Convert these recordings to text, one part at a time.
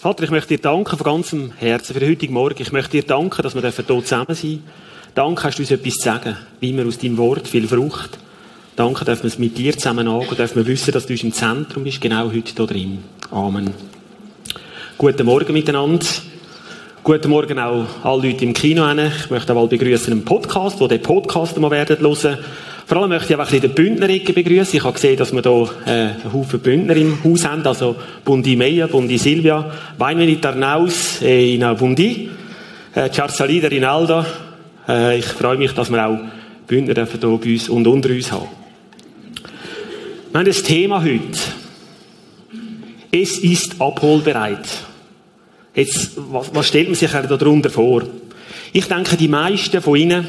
Vater, ich möchte dir danken von ganzem Herzen für den heutigen Morgen. Ich möchte dir danken, dass wir hier zusammen dürfen. Danke, hast du uns etwas zu sagen, wie wir aus deinem Wort viel Frucht. Danke, dürfen wir es mit dir zusammen angehen, dürfen wir wissen, dass du im Zentrum bist, genau heute hier drin. Amen. Guten Morgen miteinander. Guten Morgen auch alle Leute im Kino. Ich möchte auch begrüßen einen Podcast, wo den Podcast mal werden hören. Vor allem möchte ich einfach ein bisschen den Bündner begrüßen. Ich habe gesehen, dass wir hier äh, einen Haufen Bündner im Haus haben, also Bundi Meia, Bundi Silvia, Weinvenit Arnaus äh, in Bundi, äh, Ciarzalida Rinaldo. Äh, ich freue mich, dass wir auch Bündner hier bei uns und unter uns haben. Wir haben das Thema heute. Es ist abholbereit. Jetzt, was, was stellt man sich darunter vor? Ich denke, die meisten von Ihnen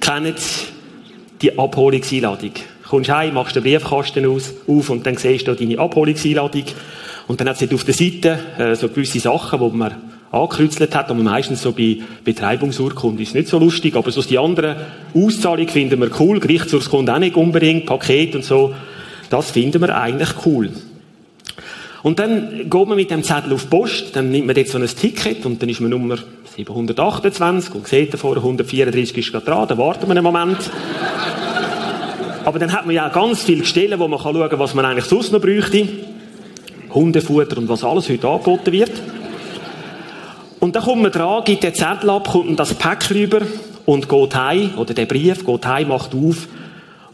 kennen die Abholungseinladung. Du kommst heim, machst den Briefkasten aus, auf und dann siehst du deine Abholungseinladung. Und dann hat es auf der Seite äh, so gewisse Sachen, die man angekreuzelt hat, und meistens so bei Betreibungsurkunden ist nicht so lustig, aber so die anderen Auszahlungen finden wir cool, Gerichtsurkunde auch nicht unbedingt, Paket und so, das finden wir eigentlich cool. Und dann geht man mit dem Zettel auf die Post, dann nimmt man jetzt so ein Ticket und dann ist man Nummer 728 und sieht davor, 134 ist gerade dran, dann warten wir einen Moment. Aber dann hat man ja ganz viele Stellen, wo man schauen kann, was man eigentlich sonst noch bräuchte. Hundefutter und was alles heute angeboten wird. Und dann kommt man dran, gibt den Zettel ab, kommt das Pack rüber und geht heim, oder der Brief geht heim, macht auf.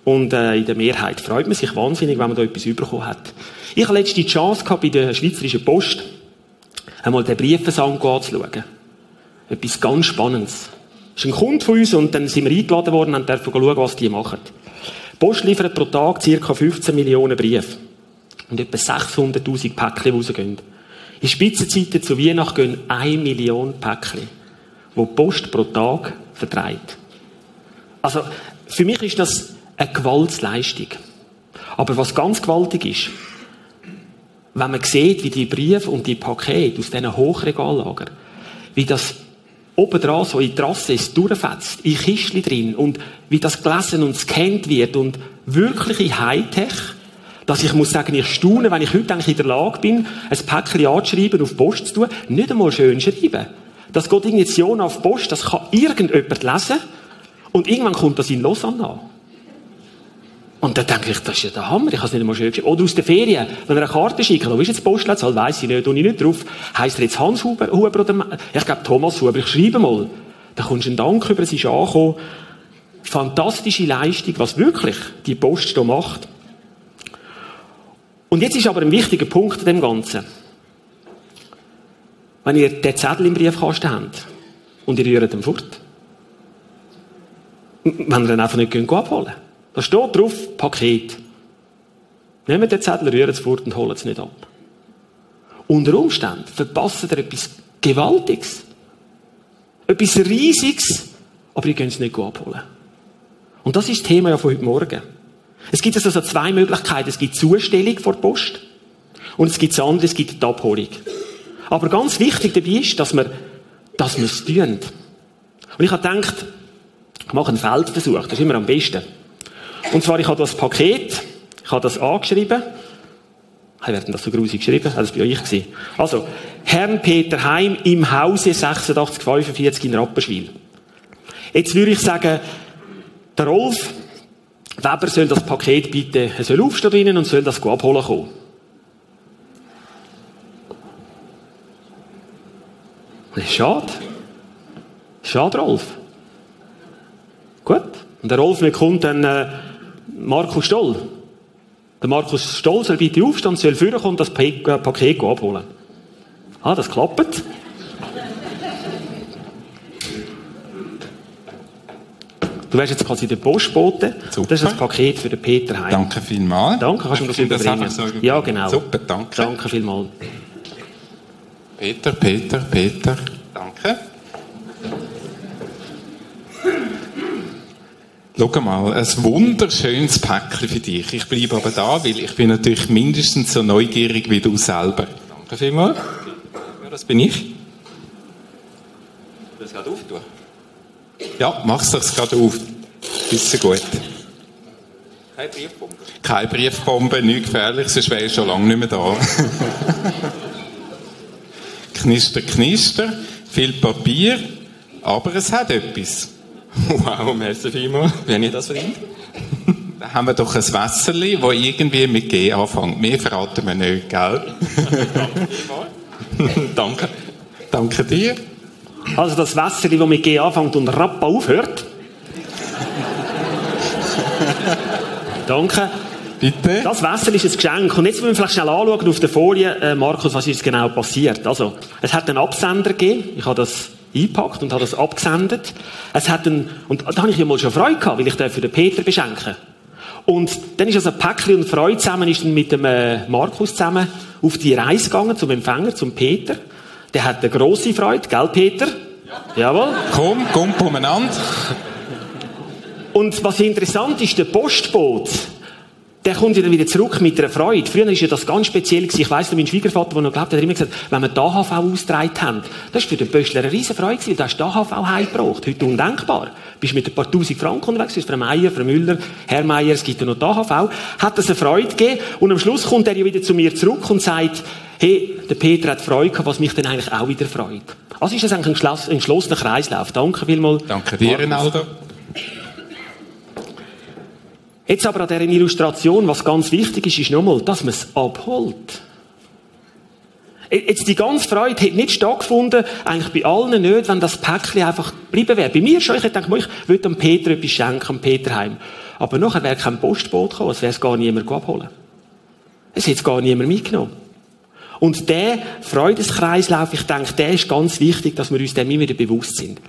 Und äh, in der Mehrheit freut man sich wahnsinnig, wenn man da etwas bekommen hat. Ich hatte letzte Chance gehabt, bei der Schweizerischen Post einmal den Briefversand anzuschauen. Etwas ganz Spannendes. Das ist ein Kunde von uns und dann sind wir eingeladen worden und dürfen schauen, was die machen. Die Post liefert pro Tag ca. 15 Millionen Briefe. Und etwa 600.000 Päckchen rausgehen. In Spitzenzeiten zu Weihnachten gehen 1 Million Päckchen, die die Post pro Tag vertreibt. Also, für mich ist das eine Gewaltsleistung. Aber was ganz gewaltig ist, wenn man sieht, wie die Briefe und die Pakete aus diesen Hochregallagern, wie das oben dran so in Trasse durchfetzt, in Kistchen drin und wie das gelesen und gescannt wird und wirkliche Hightech, dass ich muss sagen, ich staune, wenn ich heute eigentlich in der Lage bin, ein Päckchen anzuschreiben, auf Post zu tun, nicht einmal schön schreiben. Das geht Ignition auf die Post, das kann irgendjemand lesen und irgendwann kommt das in Lausanne an. Und dann denke ich, das ist ja der Hammer, ich habe es nicht einmal schön geschrieben. Oder aus der Ferien, wenn er eine Karte schickt, wo ist jetzt Postleitzahl, weiss ich nicht, tue ich nicht drauf. Heisst er jetzt Hans Huber, Huber oder, ich glaube Thomas Huber, ich schreibe mal. Dann kommst du einen Dank über, es ist angekommen. Fantastische Leistung, was wirklich die Post hier macht. Und jetzt ist aber ein wichtiger Punkt in dem Ganzen. Wenn ihr den Zettel im Briefkasten habt und ihr rührt ihn fort, wenn ihr ihn einfach nicht abholen da steht drauf, Paket. Nehmen den Zettel, rühren es fort und holen es nicht ab. Unter Umständen verpassen ihr etwas Gewaltiges. Etwas Riesiges, aber ihr könnt es nicht abholen. Und das ist das Thema ja von heute Morgen. Es gibt also zwei Möglichkeiten. Es gibt Zustellung vor der Post und es gibt das andere, es gibt die Abholung. Aber ganz wichtig dabei ist, dass wir, dass wir es tun. Und ich habe gedacht, ich mache einen Feldversuch, das ist immer am besten. Und zwar, ich habe das Paket, ich habe das angeschrieben. Hey, wer hat das so grusig geschrieben? Das war bei euch. Also, Herrn Peter Heim im Hause 8645 in Rapperswil. Jetzt würde ich sagen, der Rolf Weber soll das Paket bitte, er soll aufstehen und soll das abholen kommen. Schade. Schade, Rolf. Gut. Und der Rolf nicht kommt, dann, äh, Markus Stoll. Der Markus Stoll soll bitte aufstehen, soll vorkommen und das Paket abholen. Ah, das klappt. Du wärst jetzt quasi der Postbote. Super. Das ist das Paket für den Peter Heim. Danke vielmals. Danke, kannst du mir das überbringen? Das so ja, genau. Super, danke. Danke vielmals. Peter, Peter, Peter. Danke. Schau mal, ein wunderschönes Päckchen für dich. Ich bleibe aber da, weil ich bin natürlich mindestens so neugierig wie du selber. Danke vielmals. Ja, das bin ich. Du es gerade auftun? Ja, mach's doch gerade auf. Ist gut. Keine Briefbombe? Keine Briefbombe, nichts gefährlich, sonst wäre ich schon lange nicht mehr da. Knister, Knister, viel Papier, aber es hat etwas. Wow, merci vielmals. Wie habe ich das verdient? Da haben wir doch ein Wässerli, das irgendwie mit G anfängt. Mehr verraten wir nicht, gell? Danke. Danke dir. Also das Wässerli, das mit G anfängt und Rappa aufhört. Danke. Bitte? Das Wässer ist ein Geschenk. Und jetzt müssen wir vielleicht schnell anschauen auf der Folie, äh, Markus, was ist genau passiert. Also, es hat einen Absender gegeben. Ich habe das eingepackt und habe das abgesendet. Es hat einen, und da habe ich ja mal schon Freude gehabt, weil ich für den Peter beschenken. Und dann ist also Päckchen und Freude zusammen, ist dann mit dem äh, Markus zusammen auf die Reise gegangen zum Empfänger, zum Peter. Der hat eine grosse Freude, gell, Peter? Ja. Jawohl. Komm, komm umeinander. Und was interessant ist, der Postboot, der kommt dann wieder zurück mit einer Freude. Früher war ja das ganz speziell. Ich weiss noch, mein Schwiegervater, der noch gelebt hat, immer gesagt, wenn wir die AHV ausgetragen haben, das war für den Pöstler eine riesen Freude. Da hast du die AHV heimgebracht. Heute undenkbar. Du bist mit ein paar tausend Franken unterwegs, für Meier, für Müller, Herr Meier, es gibt ja noch die AHV. Hat das eine Freude gegeben. Und am Schluss kommt er ja wieder zu mir zurück und sagt, hey, der Peter hat Freude gehabt, was mich dann eigentlich auch wieder freut. Also ist das eigentlich ein entschlossener Kreislauf. Danke vielmals. Danke dir, Rinaldo. Jetzt aber an dieser Illustration, was ganz wichtig ist, ist nochmal, dass man es abholt. Jetzt die ganze Freude hätte nicht stattgefunden, eigentlich bei allen nicht, wenn das Päckchen einfach geblieben wäre. Bei mir schon, ich hätte gedacht, ich würde dem Peter etwas schenken, am Peterheim. Aber nachher wäre kein Postboot gekommen, es wäre es gar niemand abholen. Es hätte es gar niemand mitgenommen. Und der Freudeskreislauf, ich denke, der ist ganz wichtig, dass wir uns dem immer wieder bewusst sind.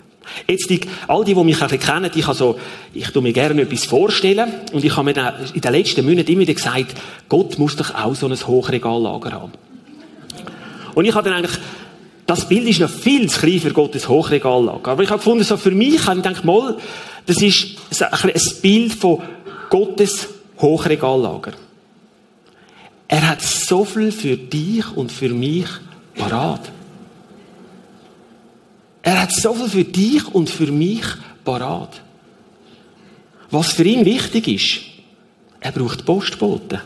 Jetzt, die, all die, die mich kennen, ich, also, ich tue mir gerne etwas vorstellen. Und ich habe mir in den letzten Monaten immer wieder gesagt, Gott muss doch auch so ein Hochregallager haben. Und ich habe dann eigentlich, das Bild ist noch viel zu klein für Gottes Hochregallager. Aber ich habe gefunden, so für mich, habe ich gedacht, mal, das ist ein Bild von Gottes Hochregallager. Er hat so viel für dich und für mich parat. Er hat so viel für dich und für mich parat. Was für ihn wichtig ist, er braucht Postboten.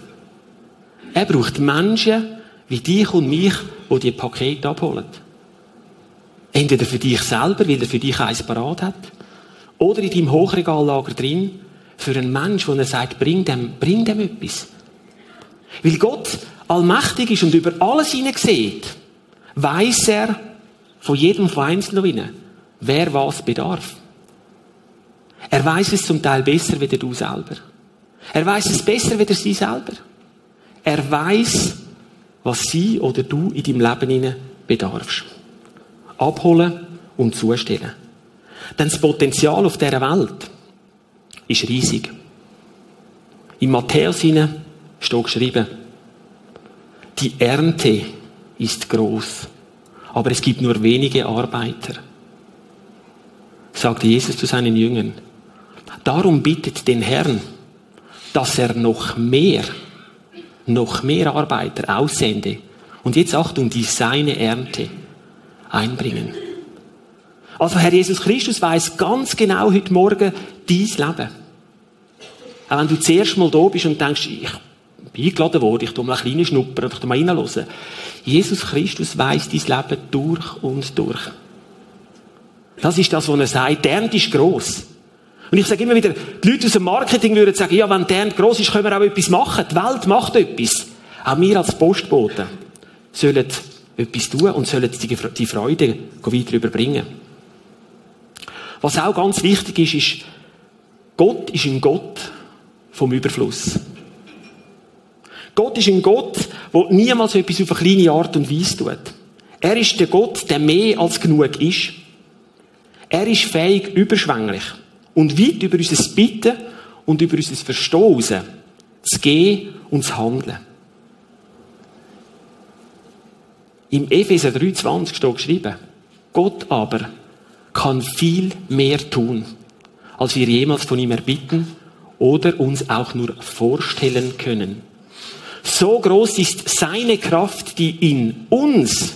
Er braucht Menschen wie dich und mich, die die Pakete abholen. Entweder für dich selber, weil er für dich eins parat hat, oder in deinem Hochregallager drin, für einen Menschen, wo er sagt, bring dem, bring dem etwas. Weil Gott allmächtig ist und über alles hineinsieht, weiß er, von jedem von Einzelnen, wer was bedarf. Er weiß es zum Teil besser wie du selber. Er weiß es besser wie sie selber. Er weiß, was sie oder du in deinem Leben bedarfst. Abholen und zustellen. Denn das Potenzial auf dieser Welt ist riesig. In Matthäus steht geschrieben, die Ernte ist groß aber es gibt nur wenige Arbeiter, sagte Jesus zu seinen Jüngern. Darum bittet den Herrn, dass er noch mehr, noch mehr Arbeiter aussende und jetzt Achtung, die seine Ernte einbringen. Also Herr Jesus Christus weiß ganz genau heute Morgen dies Leben. Auch wenn du zuerst mal da bist und denkst, ich bin eingeladen worden, ich tu mal ein kleines Schnuppern, ich tu mal reinhören. Jesus Christus weiß dein Leben durch und durch. Das ist das, was er sagt. Der Ernte ist gross. Und ich sage immer wieder, die Leute aus dem Marketing würden sagen, ja, wenn der Ernte gross ist, können wir auch etwas machen. Die Welt macht etwas. Auch wir als Postboten sollen etwas tun und sollen die Freude weiter überbringen. Was auch ganz wichtig ist, ist, Gott ist ein Gott vom Überfluss. Gott ist ein Gott, der niemals etwas auf eine kleine Art und Weise tut. Er ist der Gott, der mehr als genug ist. Er ist fähig, überschwänglich und weit über unser Bitten und über unser Verstoßen zu gehen und zu handeln. Im Epheser 3,20 steht geschrieben, Gott aber kann viel mehr tun, als wir jemals von ihm erbitten oder uns auch nur vorstellen können. So groß ist seine Kraft, die in uns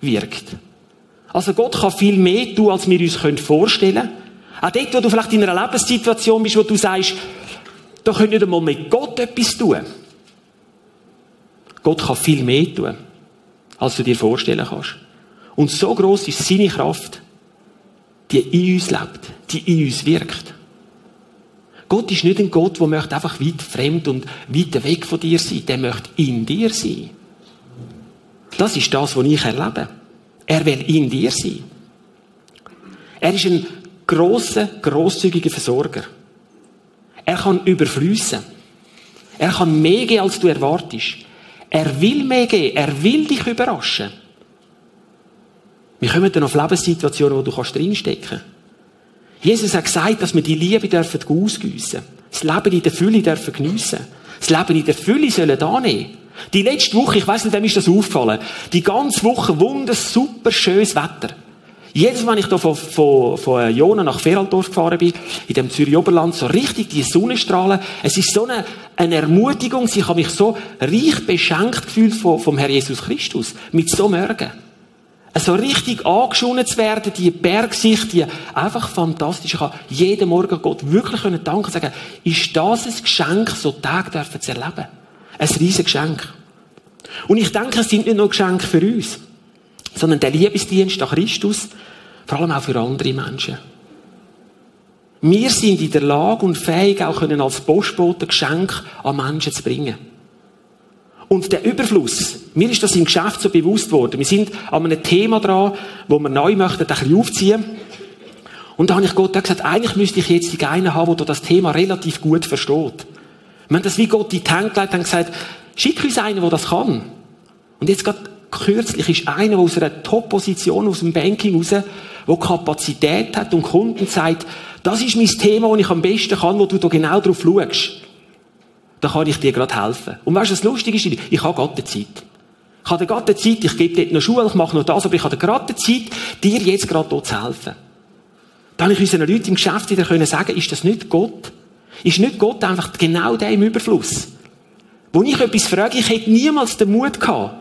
wirkt. Also Gott kann viel mehr tun, als wir uns vorstellen können. Auch dort, wo du vielleicht in einer Lebenssituation bist, wo du sagst, da können nicht einmal mit Gott etwas tun. Gott kann viel mehr tun, als du dir vorstellen kannst. Und so groß ist seine Kraft, die in uns lebt, die in uns wirkt. Gott ist nicht ein Gott, der möchte einfach weit fremd und weit weg von dir sein. Der möchte in dir sein. Das ist das, was ich erlebe. Er will in dir sein. Er ist ein grosser, grosszügiger Versorger. Er kann überfließen. Er kann mehr geben, als du erwartest. Er will mehr geben. Er will dich überraschen. Wir kommen dann auf Lebenssituationen, wo du drinstecken kannst. Jesus hat gesagt, dass wir die Liebe dürfen ausgüssen. Das Leben in der Fülle dürfen geniessen. Das Leben in der Fülle sollen annehmen. Die letzte Woche, ich weiß nicht, wem ist das aufgefallen, die ganze Woche wunderbar, super schönes Wetter. Jedes wenn ich da von, von, von Jona nach Feraldorf gefahren bin, in dem Zürich Oberland, so richtig die Sonnenstrahlen, es ist so eine, eine Ermutigung, ich habe mich so reich beschenkt gefühlt vom, vom Herr Jesus Christus, mit so Morgen so richtig angeschonen zu werden, die Bergsicht, die einfach fantastisch. Ich kann jeden Morgen Gott wirklich danken und sagen, ist das ein Geschenk, so Tag dürfen zu erleben? Ein riesiges Geschenk. Und ich denke, es sind nicht nur Geschenke für uns, sondern der Liebesdienst an Christus, vor allem auch für andere Menschen. Wir sind in der Lage und fähig, auch können als Postbote Geschenke an Menschen zu bringen. Und der Überfluss, mir ist das im Geschäft so bewusst worden. Wir sind an einem Thema dran, wo wir neu möchten, ein bisschen aufziehen. Und da habe ich Gott gesagt, eigentlich müsste ich jetzt die einen haben, der das Thema relativ gut versteht. Wir haben das wie Gott in die Hand gelegt und gesagt, schick uns einen, der das kann. Und jetzt gerade kürzlich ist einer aus einer Top-Position aus dem Banking raus, der Kapazität hat und Kunden sagt, das ist mein Thema, das ich am besten kann, wo du da genau drauf schaust da kann ich dir gerade helfen. Und weißt du, was lustig ist? Ich habe gerade Zeit. Ich habe gerade Zeit, ich gebe dort noch Schule, ich mache noch das, aber ich habe gerade Zeit, dir jetzt gerade dort zu helfen. Dann habe ich unseren Leuten im Geschäft wieder können sagen, ist das nicht Gott? Ist nicht Gott einfach genau der im Überfluss? Wo ich etwas frage, ich hätte niemals den Mut gehabt,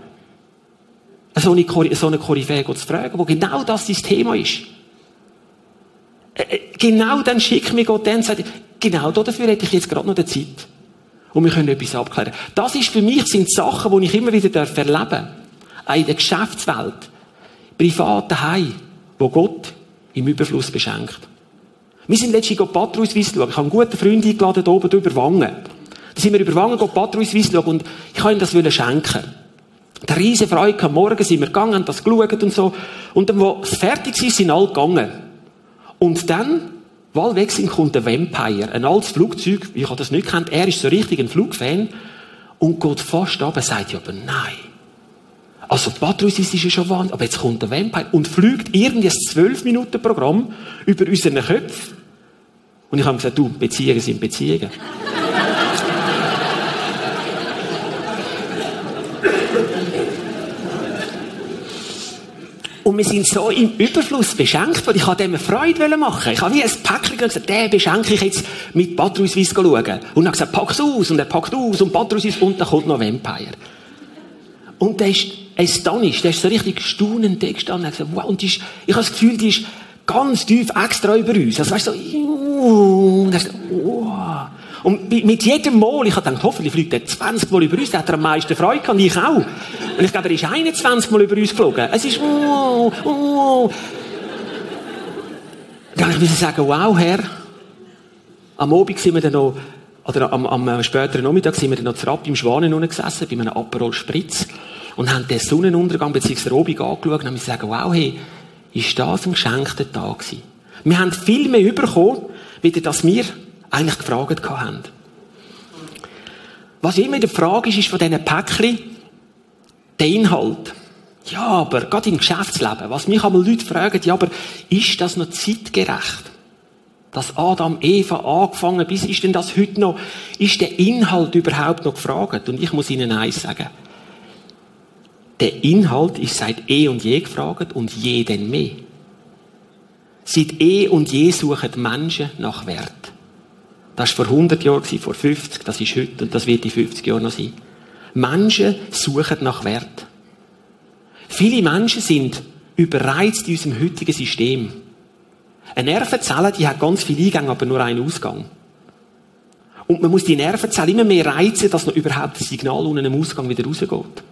so eine, so eine Koryphäe zu fragen, wo genau das sein Thema ist. Äh, äh, genau dann schickt mir Gott dann und sagt, genau dafür hätte ich jetzt gerade noch die Zeit. Und wir können etwas abklären. Das ist für mich, sind Sachen, die ich immer wieder erleben darf. Auch in der Geschäftswelt. Privat daheim. Wo Gott im Überfluss beschenkt. Wir sind letztens Patrouiswiss schauen. Ich habe einen guten Freund eingeladen, hier oben über Wangen. Da sind wir über Wangen Patrouiswiss schauen und ich wollte ihm das schenken. Der riesen Freude am Morgen sind wir gegangen, haben das geschaut und so. Und dann, wo es fertig ist, sind alle gegangen. Und dann Wahlwechsel kommt der Vampire, ein altes Flugzeug, ich habe das nicht kennt, er ist so richtig ein Flugfan und geht fast ab und sagt, ja, aber nein. Also, Patrus ist ja schon wahnsinnig, aber jetzt kommt der Vampire und fliegt irgendwie ein 12-Minuten-Programm über unseren Köpfen. Und ich habe gesagt, du, Beziehungen sind Beziehungen. Und wir sind so im Überfluss beschenkt worden. Ich wollte dem Freude machen. Ich habe wie ein Päckchen gesagt, den beschenke ich jetzt mit Patrouiswiss schauen. Und dann gesagt, pack's aus. Und er packt aus und Patrouiswiss und dann kommt noch Vampire. Und der ist astonished. Der ist so richtig staunend gestanden. gesagt, wow. Und ist, ich habe das Gefühl, die ist ganz tief extra über uns. Also weißt du, so, und er sagt, wow. Und mit jedem Mal, ich habe gedacht, hoffentlich fliegt er 20 Mal über uns, da hat er am meisten Freude gehabt, ich auch. Und ich glaube, er ist 21 Mal über uns geflogen. Es ist, oh, oh. Dann ich sagen, wow, Herr. Am Abend sind wir dann noch, oder am, am späteren Nachmittag sind wir dann noch zu Rapp im Schwanen gesessen, bei einem Aperol Spritz, und haben den Sonnenuntergang bzw. Abend angeschaut und haben gesagt, wow, hey, ist das ein geschenkter Tag gewesen? Wir haben viel mehr bekommen, wie das wir eigentlich gefragt haben. Was immer die Frage ist, ist von diesen Päckchen der Inhalt. Ja, aber gerade im Geschäftsleben, was mich einmal Leute fragen, ja, aber ist das noch zeitgerecht? Dass Adam, Eva angefangen, bis ist denn das heute noch, ist der Inhalt überhaupt noch gefragt? Und ich muss Ihnen eins sagen. Der Inhalt ist seit eh und je gefragt und je denn mehr. Seit eh und je suchen Menschen nach Wert. Das war vor 100 Jahren, vor 50, das ist heute und das wird in 50 Jahren noch sein. Menschen suchen nach Wert. Viele Menschen sind überreizt in unserem heutigen System. Eine Nervenzelle, die hat ganz viele Eingänge, aber nur einen Ausgang. Und man muss die Nervenzelle immer mehr reizen, dass noch überhaupt das Signal unten im Ausgang wieder rausgeht.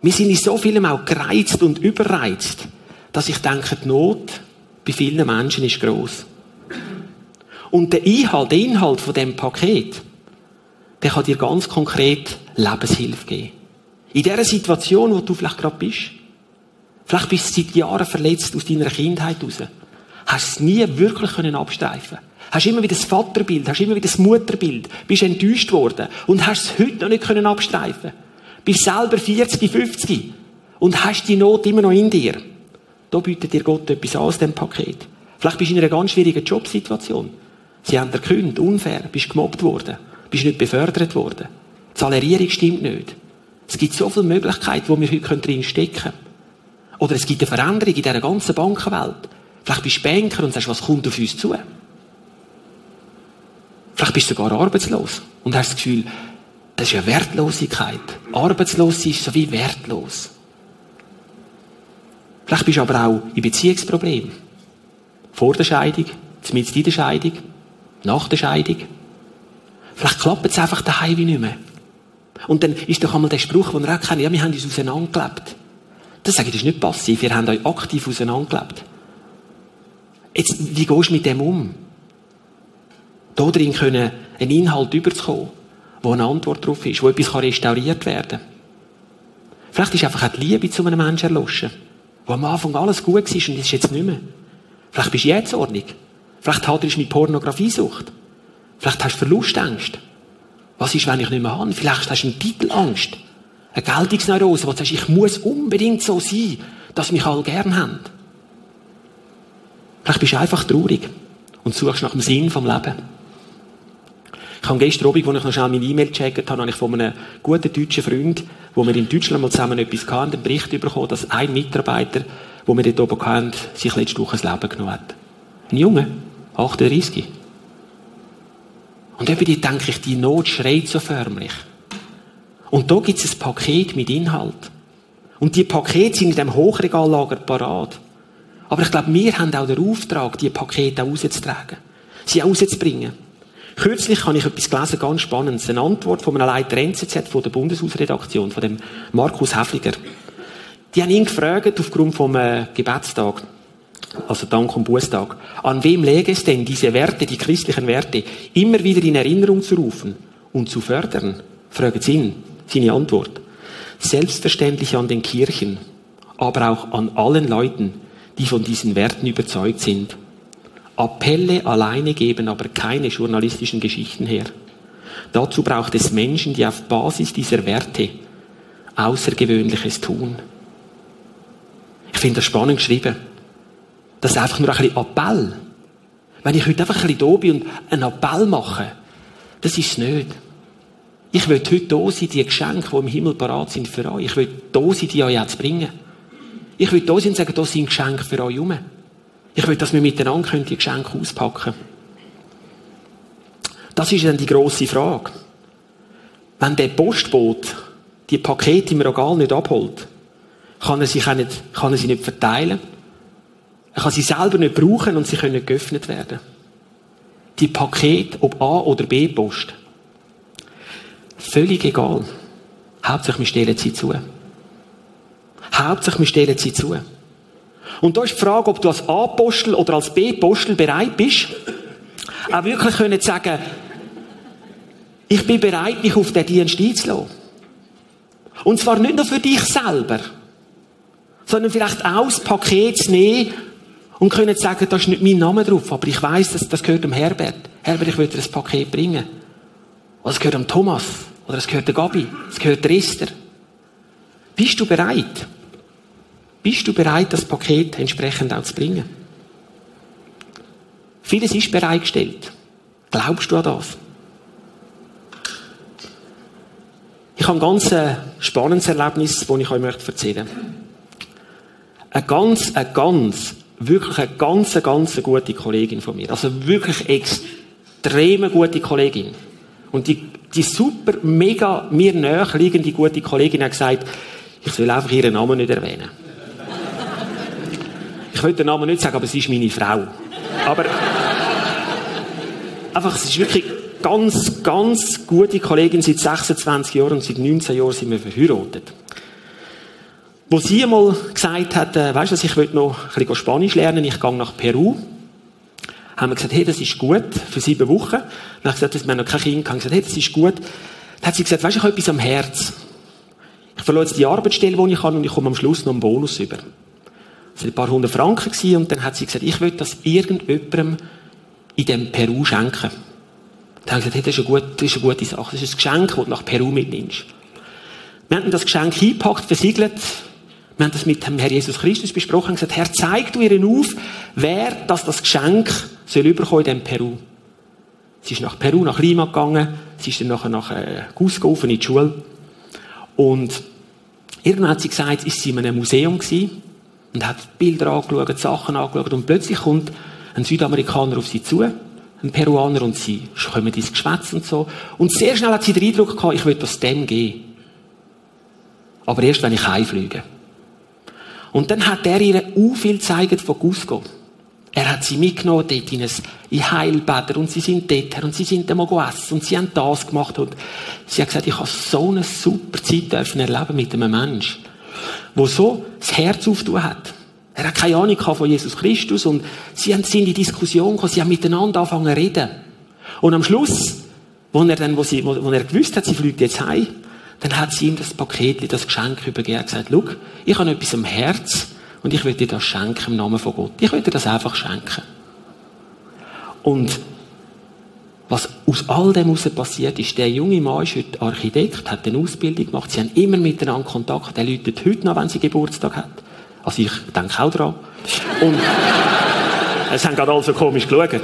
Wir sind in so vielem auch gereizt und überreizt, dass ich denke, die Not bei vielen Menschen ist groß. Und der Inhalt, der Inhalt von dem Paket, der kann dir ganz konkret Lebenshilfe geben. In dieser Situation, wo du vielleicht gerade bist, vielleicht bist du seit Jahren verletzt aus deiner Kindheit heraus, hast du es nie wirklich können abstreifen Hast immer wieder das Vaterbild, hast immer wieder das Mutterbild, bist enttäuscht worden und hast es heute noch nicht können abstreifen. Bist selber 40, 50 und hast die Not immer noch in dir. Da bietet dir Gott etwas aus dem Paket. Vielleicht bist du in einer ganz schwierigen Jobsituation. Sie haben gekündigt, unfair, bist gemobbt worden, bist nicht befördert worden. Die Salarierung stimmt nicht. Es gibt so viele Möglichkeiten, wo wir heute drin stecken können. Oder es gibt eine Veränderung in dieser ganzen Bankenwelt. Vielleicht bist du Banker und sagst, was kommt auf uns zu? Vielleicht bist du sogar arbeitslos und hast das Gefühl, das ist ja Wertlosigkeit. Arbeitslos ist so wie wertlos. Vielleicht bist du aber auch in Beziehungsproblemen. Vor der Scheidung, mitten in der Scheidung, nach der Scheidung. Vielleicht klappt es einfach daheim wie nicht mehr. Und dann ist doch einmal der Spruch, den wir auch kennen, ja, wir haben uns auseinandergelebt. Das sage ich, das ist nicht passiv, wir haben euch aktiv auseinandergelebt. Jetzt, wie gehst du mit dem um? Da drin können einen Inhalt überzukommen, wo eine Antwort drauf ist, wo etwas restauriert werden kann. Vielleicht ist einfach auch die Liebe zu einem Menschen erloschen, wo am Anfang alles gut war und es ist jetzt nicht mehr. Vielleicht bist du jetzt ordentlich. Vielleicht haderst du mit Pornografiesucht. Vielleicht hast du Verlustängste. Was ist, wenn ich nicht mehr habe? Vielleicht hast du eine Titelangst. Eine Geltungsneurose, wo du sagst, ich muss unbedingt so sein, dass mich alle gern haben. Vielleicht bist du einfach traurig und suchst nach dem Sinn vom Leben. Ich habe gestern Abend, als ich noch schnell meine E-Mail gecheckt habe, habe ich von einem guten deutschen Freund, wo wir in Deutschland mal zusammen etwas hatten, einen Bericht bekommen, dass ein Mitarbeiter, den wir dort oben hatten, sich letzte Woche das Leben genommen hat. Ein Junge, 38. Und über die denke ich, die Not schreit so förmlich. Und da gibt es ein Paket mit Inhalt. Und die Pakete sind in dem Hochregallager parat. Aber ich glaube, wir haben auch den Auftrag, die Pakete auch rauszutragen. Sie rauszubringen. Kürzlich habe ich etwas gelesen, ganz spannendes. Eine Antwort von einem Leiter NZZ von der Bundeshausredaktion, von dem Markus Häfliger. Die haben ihn gefragt, aufgrund vom äh, Gebetstag, also Dank- und Bußtag, an wem läge es denn, diese Werte, die christlichen Werte, immer wieder in Erinnerung zu rufen und zu fördern? Sie ihn, seine Antwort. Selbstverständlich an den Kirchen, aber auch an allen Leuten, die von diesen Werten überzeugt sind. Appelle alleine geben aber keine journalistischen Geschichten her. Dazu braucht es Menschen, die auf Basis dieser Werte Außergewöhnliches tun. Ich finde das spannend geschrieben. Das ist einfach nur ein bisschen Appell. Wenn ich heute einfach ein bisschen da bin und einen Appell mache, das ist es nicht. Ich will heute da sein, die Geschenke, die im Himmel parat sind für euch. Ich will da sein, die euch jetzt bringen. Ich will da sein und sagen, da sind Geschenke für euch herum. Ich will, dass wir miteinander können, die Geschenke auspacken Das ist dann die grosse Frage. Wenn der Postbote die Pakete im Regal nicht abholt, kann er, sich nicht, kann er sie nicht verteilen. Er kann sie selber nicht brauchen und sie können geöffnet werden. Die Pakete, ob A oder B Post, völlig egal. Hauptsache, wir stellen sie zu. Hauptsache, wir stellen sie zu. Und da ist die Frage, ob du als A-Postel oder als B-Postel bereit bist, auch wirklich können sagen, ich bin bereit, mich auf den Dienst einzulassen. Und zwar nicht nur für dich selber, sondern vielleicht auch das Paket zu nehmen und können sagen, da ist nicht mein Name drauf, aber ich weiß, das, das gehört dem Herbert. Herbert, ich will dir das Paket bringen. Oder es gehört dem Thomas. Oder es gehört der Gabi. Es gehört der Esther. Bist du bereit? Bist du bereit, das Paket entsprechend auch zu bringen? Vieles ist bereitgestellt. Glaubst du an das? Ich habe ein ganz äh, spannendes Erlebnis, das ich euch erzählen möchte. Eine ganz, eine ganz, wirklich eine ganz, ganz gute Kollegin von mir. Also wirklich extrem gute Kollegin. Und die, die super, mega, mir näher liegende gute Kollegin hat gesagt, ich soll einfach ihren Namen nicht erwähnen. Ich will den Namen nicht sagen, aber sie ist meine Frau. Aber einfach, es ist wirklich ganz, ganz gute Kollegin seit 26 Jahren und seit 19 Jahren sind wir verheiratet. Wo sie einmal gesagt hat, äh, weißt du, ich will noch ein bisschen Spanisch lernen, ich gehe nach Peru, haben wir gesagt, hey, das ist gut, für sieben Wochen. Dann habe ich gesagt, wir haben noch kein Kind, haben gesagt, hey, das ist gut. Dann hat sie gesagt, weißt du, ich habe etwas am Herz. Ich verliere jetzt die Arbeitsstelle, die ich habe, und ich komme am Schluss noch einen Bonus über. Das waren ein paar hundert Franken gewesen, und dann hat sie gesagt, ich will das irgendjemandem in dem Peru schenken. Dann habe ich gesagt, hey, das ist eine gute, das ist eine gute Sache. Das ist ein Geschenk, das du nach Peru mitnimmst. Wir haben das Geschenk eingepackt, versiegelt. Wir haben das mit dem Herr Jesus Christus besprochen und gesagt, Herr, zeig du ihnen auf, wer das, das Geschenk soll überkommen in Peru. Sie ist nach Peru, nach Lima gegangen. Sie ist dann nachher nach äh, Cusco in die Schule. Und irgendwann hat sie gesagt, ist sie in einem Museum gewesen und hat Bilder angeschaut, Sachen angeschaut und plötzlich kommt ein Südamerikaner auf sie zu, ein Peruaner und sie kommen ins Geschwätz und so. Und sehr schnell hat sie den Eindruck gehabt, ich will das dem geben. Aber erst, wenn ich heimfliege. Und dann hat er ihr u viel gezeigt von Cusco. Er hat sie mitgenommen dort in, ein, in Heilbäder und sie sind dort und sie sind einmal essen und sie haben das gemacht und sie hat gesagt, ich habe so eine super Zeit erleben mit einem Menschen, wo so das Herz auftun hat. Er hat keine Ahnung von Jesus Christus und sie haben in die Diskussion gekommen, sie haben miteinander angefangen zu reden. Und am Schluss, wo er dann, wo, sie, wo, wo er gewusst hat, sie fliegt jetzt heim, dann hat sie ihm das Paket, das Geschenk übergeben und gesagt, schau, ich habe etwas am Herz und ich will dir das schenken im Namen von Gott. Ich will dir das einfach schenken. Und was aus all dem heraus passiert ist, der junge Mann ist heute Architekt, hat eine Ausbildung gemacht, sie haben immer miteinander Kontakt, er läutet heute noch, wenn sie Geburtstag hat. Also ich denke auch dran. Und es haben gerade alle so komisch geschaut.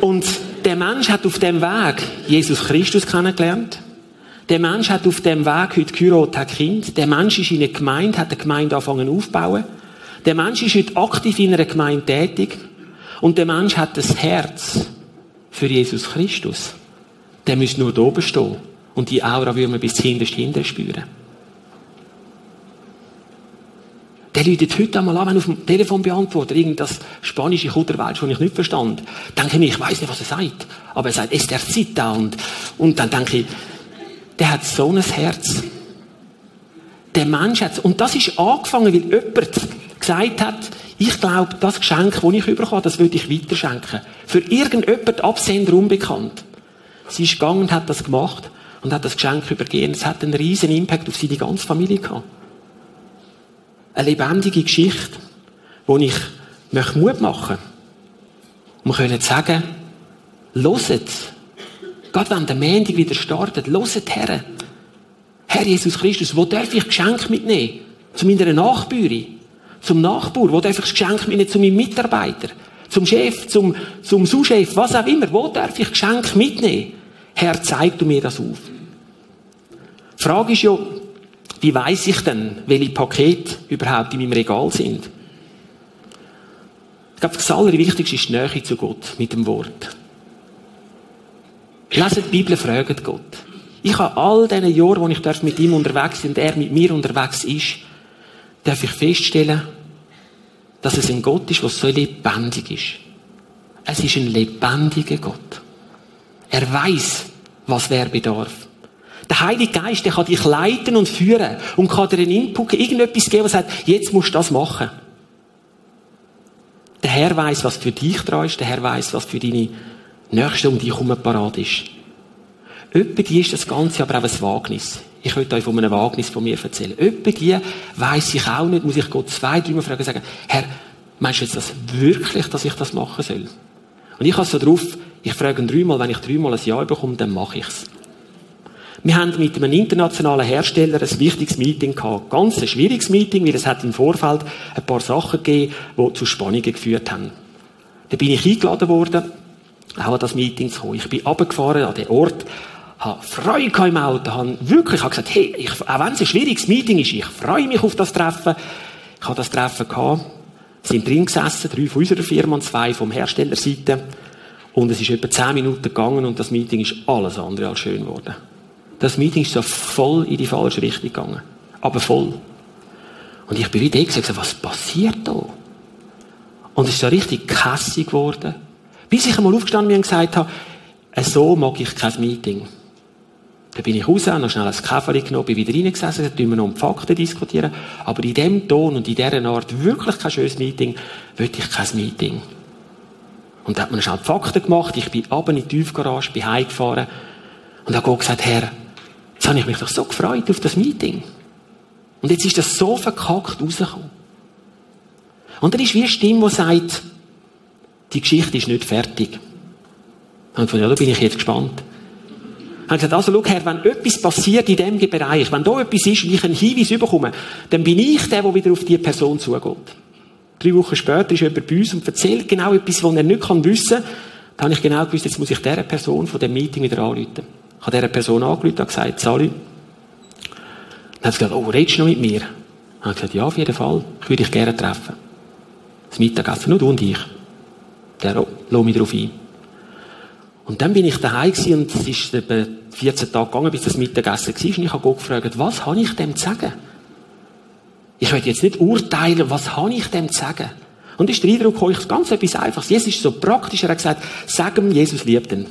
Und der Mensch hat auf dem Weg Jesus Christus kennengelernt. Der Mensch hat auf dem Weg heute geheiratet, hat Kind. Der Mensch ist in einer Gemeinde, hat eine Gemeinde angefangen aufzubauen. Der Mensch ist heute aktiv in einer Gemeinde tätig. Und der Mensch hat das Herz für Jesus Christus. Der muss nur da oben stehen. Und die Aura würde man bis hinterst hinten spüren. Der läutet heute einmal an, wenn auf dem Telefon beantwortet, irgendein spanische Kutterwelsch, das ich nicht verstand. Denke ich mir, ich weiß nicht, was er sagt. Aber er sagt, es der Zita und, und dann denke ich, der hat so ein Herz. Der Mensch hat, und das ist angefangen, weil jemand gesagt hat, ich glaube, das Geschenk, das ich bekomme, das würde ich weiterschenken. Für irgendjemand Absender unbekannt. Sie ist gegangen und hat das gemacht und hat das Geschenk übergeben. Es hat einen riesen Impact auf seine ganze Familie gehabt eine lebendige Geschichte, wo ich möchte Mut machen möchte. Wir können sagen, loset, gerade wenn der Montag wieder startet, loset her. Herr Jesus Christus, wo darf ich Geschenk mitnehmen? Zu meiner Nachbürin, zum Nachbar, wo darf ich Geschenk mitnehmen zu meinem Mitarbeiter, zum Chef, zum, zum Sous-Chef, was auch immer, wo darf ich Geschenk mitnehmen? Herr, zeig du mir das auf. Die Frage ist ja, wie weiß ich denn, welche Pakete überhaupt in meinem Regal sind? Ich glaube, das Allerwichtigste ist die Nähe zu Gott mit dem Wort. Leset die Bibel, fragt Gott. Ich habe all diese Jahre, wo ich mit ihm unterwegs bin und er mit mir unterwegs ist, darf ich feststellen, dass es ein Gott ist, der so lebendig ist. Es ist ein lebendiger Gott. Er weiß, was wer bedarf. Der Heilige Geist, der kann dich leiten und führen und kann dir einen Input, irgendetwas geben, was sagt, jetzt musst du das machen. Der Herr weiß, was für dich dran ist, der Herr weiß, was für deine Nächste um dich herum parat ist. Öppe ist das Ganze aber auch ein Wagnis. Ich möchte euch von einem Wagnis von mir erzählen. Öppe weiss ich auch nicht, muss ich Gott zwei, dreimal fragen und sagen, Herr, meinst du jetzt das wirklich, dass ich das machen soll? Und ich habe so drauf, ich frage ihn dreimal, wenn ich dreimal ein Ja bekomme, dann mache ich's. Wir haben mit einem internationalen Hersteller ein wichtiges Meeting gehabt. Ganz ein schwieriges Meeting, weil es hat im Vorfeld ein paar Sachen gegeben, die zu Spannungen geführt haben. Da bin ich eingeladen worden, auch an das Meeting zu kommen. Ich bin runtergefahren an den Ort, habe Freude im Auto, habe wirklich habe gesagt, hey, ich, auch wenn es ein schwieriges Meeting ist, ich freue mich auf das Treffen. Ich habe das Treffen gehabt, sind drin gesessen, drei von unserer Firma und zwei vom Herstellerseite. Und es ist etwa zehn Minuten gegangen und das Meeting ist alles andere als schön geworden. Das Meeting ist so voll in die falsche Richtung gegangen. Aber voll. Und ich bin wieder da gesagt, was passiert da? Und es ist so richtig kässig geworden. Bis ich einmal aufgestanden bin und gesagt habe, so mag ich kein Meeting. Dann bin ich raus, noch schnell ein Kaffee genommen, bin wieder reingesessen, dann wir noch um Fakten diskutieren. Aber in dem Ton und in dieser Art wirklich kein schönes Meeting, wollte ich kein Meeting. Und dann hat man schnell die Fakten gemacht, ich bin ab in die Tiefgarage, bin heimgefahren und habe Gott gesagt, Herr, jetzt habe ich mich doch so gefreut auf das Meeting. Und jetzt ist das so verkackt rausgekommen. Und dann ist wie eine Stimme, die sagt, die Geschichte ist nicht fertig. Und von ja, da bin ich jetzt gespannt. Habe gesagt, also schau her, wenn etwas passiert in diesem Bereich, wenn da etwas ist und ich einen Hinweis bekomme, dann bin ich der, der wieder auf die Person zugeht. Drei Wochen später ist jemand bei uns und erzählt genau etwas, was er nicht wissen kann. Da habe ich genau gewusst, jetzt muss ich dieser Person von dem Meeting wieder anrufen. Ich habe dieser Person angerufen und gesagt, Sali. Dann hat sie gesagt, oh, redest du noch mit mir? Dann habe gesagt, ja, auf jeden Fall. Ich würde dich gerne treffen. Das Mittagessen, nur du und ich. Der lässt mich darauf ein. Und dann bin ich daheim und es ist etwa 14 Tage gegangen, bis das Mittagessen war. Und ich habe gefragt, was habe ich dem zu sagen? Ich will jetzt nicht urteilen, was habe ich dem zu sagen? Und ist der Eindruck, ich ganz etwas Einfaches. Jesus ist so praktisch, er hat gesagt, sag ihm, Jesus liebt ihn.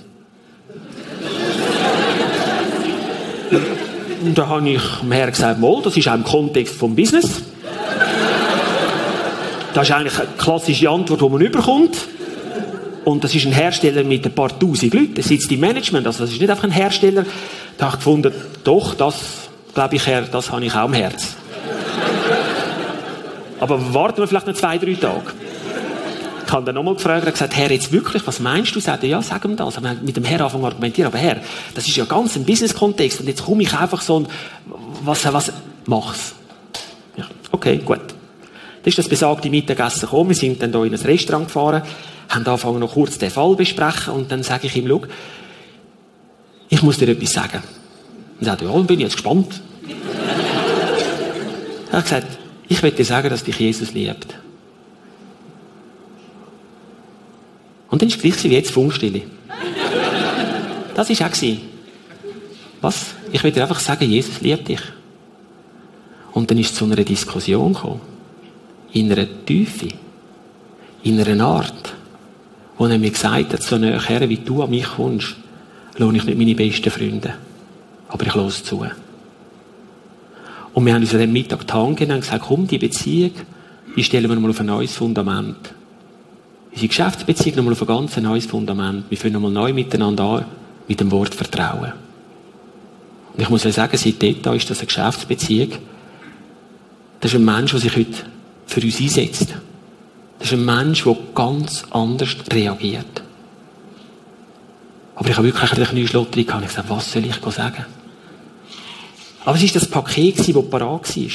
Und da habe ich dem Herrn gesagt, mal, das ist auch im Kontext vom Business. Das ist eigentlich eine klassische Antwort, die man überkommt. Und das ist ein Hersteller mit ein paar tausend Leuten. Der sitzt im Management. Also das ist nicht einfach ein Hersteller. Da habe ich gefunden, doch, das, glaube ich, Herr, das habe ich auch im Herz. Aber warten wir vielleicht noch zwei, drei Tage. Habe dann nochmal gefragt, hat gesagt, Herr, jetzt wirklich, was meinst du? Sagt er, ja, sag ihm das. Aber mit dem Herr anfangen argumentieren. Aber Herr, das ist ja ganz ein Business-Kontext. Und jetzt komme ich einfach so und, was, was, mach's. Ja, okay, gut. Dann ist das besagte Mittagessen gekommen. Wir sind dann hier in ein Restaurant gefahren haben angefangen noch kurz den Fall besprechen und dann sage ich ihm, schau, ich muss dir etwas sagen. Und er sagt, ja, dann bin ich jetzt gespannt. er hat gesagt, ich will dir sagen, dass dich Jesus liebt. Und dann gleich wie jetzt Funkstille. Das war auch. Was? Ich will dir einfach sagen, Jesus liebt dich. Und dann ist es zu einer Diskussion gekommen. In einer Tiefe. In einer Art wo er mir gesagt hat, so näher her, wie du an mich kommst, lohne ich nicht meine besten Freunde. Aber ich los zu. Und wir haben uns an dem Mittag Hand und gesagt, komm, die Beziehung, die stellen wir mal auf ein neues Fundament. Unsere Geschäftsbeziehung nochmal auf ein ganz neues Fundament. Wir fangen nochmal neu miteinander an, mit dem Wort Vertrauen. Und ich muss ja sagen, seit dort ist das eine Geschäftsbeziehung. Das ist ein Mensch, der sich heute für uns einsetzt. Das ist ein Mensch, der ganz anders reagiert. Aber ich habe wirklich eine kleine Schlotterung gehabt. Ich gesagt, was soll ich sagen? Aber es war das Paket, das parat war.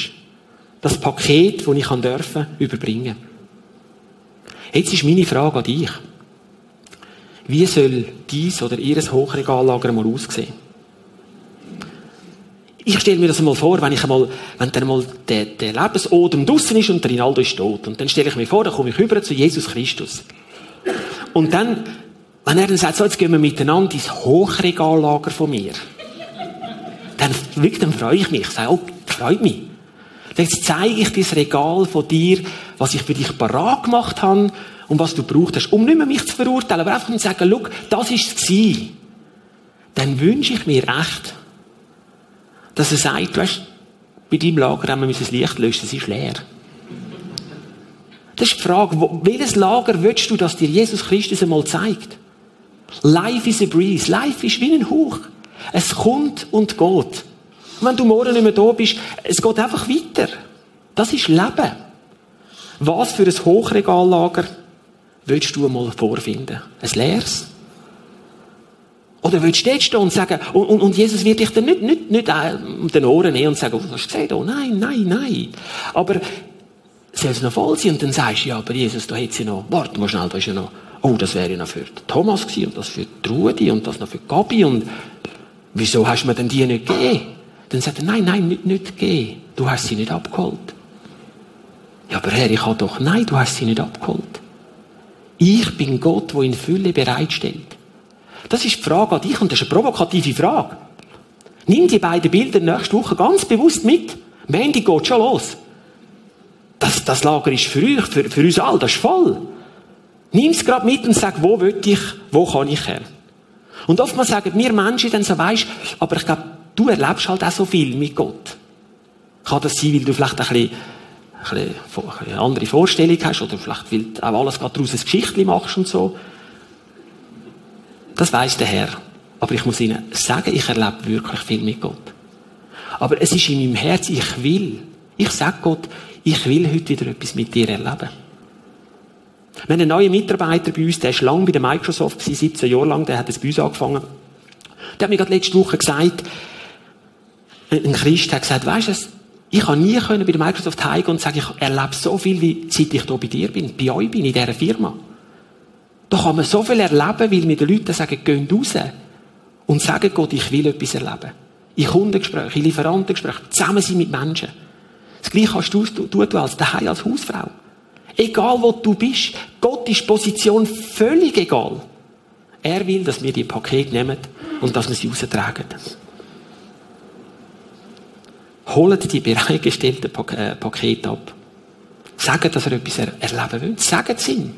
Das Paket, das ich durfte, überbringen. Jetzt ist meine Frage an dich. Wie soll dies oder ihres Hochregallager mal aussehen? ich stelle mir das mal vor, wenn ich einmal, wenn dann mal der, der Lebensodem draussen ist und der Rinaldo ist tot. Und dann stelle ich mir vor, dann komme ich rüber zu Jesus Christus. Und dann, wenn er dann sagt, so, jetzt gehen wir miteinander ins Hochregallager von mir. Dann, wirklich, dann freue ich mich. Ich sage, oh, freut mich. Jetzt zeige ich das Regal von dir, was ich für dich parat gemacht habe und was du braucht hast, um nicht mehr mich zu verurteilen, aber einfach zu sagen, schau, das ist es Dann wünsche ich mir echt, dass er sagt, weißt, bei deinem Lager haben wir das Licht löschen, es ist leer. Das ist die Frage, welches Lager willst du, dass dir Jesus Christus einmal zeigt? Life is a breeze. Life ist wie ein Hauch. Es kommt und geht. Und wenn du morgen nicht mehr da bist, es geht einfach weiter. Das ist Leben. Was für ein Hochregallager willst du einmal vorfinden? Ein leeres? Oder willst du dort stehen und sagen, und, und, und Jesus wird dich dann nicht, nicht, nicht um den Ohren nehmen und sagen, oh, hast du gesehen? Oh, nein, nein, nein. Aber soll es noch voll sein? Und dann sagst du, ja, aber Jesus, da hätte sie noch, warte mal schnell, da ist ja noch, oh, das wäre ja noch für Thomas gewesen und das für Trudi und das noch für Gabi und wieso hast du mir denn die nicht gegeben? Dann sagt er, nein, nein, nicht, nicht gegeben. Du hast sie nicht abgeholt. Ja, aber Herr, ich habe doch, nein, du hast sie nicht abgeholt. Ich bin Gott, der in Fülle bereitstellt. Das ist die Frage an dich und das ist eine provokative Frage. Nimm die beiden Bilder nächste Woche ganz bewusst mit. Mandy geht schon los. Das, das Lager ist für euch, für, für uns alle, das ist voll. Nimm es gerade mit und sag, wo will ich, wo kann ich her? Und oftmals sagen wir Menschen dann so, weisst, aber ich glaube, Du erlebst halt auch so viel mit Gott. Kann das sein, weil du vielleicht ein bisschen, ein bisschen eine andere Vorstellung hast oder vielleicht, weil du auch alles gerade daraus ein Geschichtchen machst und so. Das weiß der Herr. Aber ich muss Ihnen sagen, ich erlebe wirklich viel mit Gott. Aber es ist in meinem Herzen, ich will. Ich sage Gott, ich will heute wieder etwas mit dir erleben. Wir haben einen neuen Mitarbeiter bei uns, der ist lang bei der Microsoft, 17 Jahre lang, der hat jetzt bei uns angefangen. Der hat mir gerade letzte Woche gesagt, ein Christ hat gesagt, weißt du, ich kann nie können bei der Microsoft heimgehen und sagen, ich erlebe so viel, wie seit ich hier bei dir bin, bei euch bin, in dieser Firma. Da kann man so viel erleben, weil mir die Leute sagen, gehen raus und sagen Gott, ich will etwas erleben. In Kundengesprächen, in Lieferantengesprächen, zusammen sein mit Menschen. Das Gleiche kannst du tun als daheim als Hausfrau. Egal wo du bist, Gott ist Position völlig egal. Er will, dass wir die Pakete nehmen und dass wir sie raustragen. Holt die bereitgestellten äh, Pakete ab. Sagt, dass er etwas erleben will. Sagt es ihm.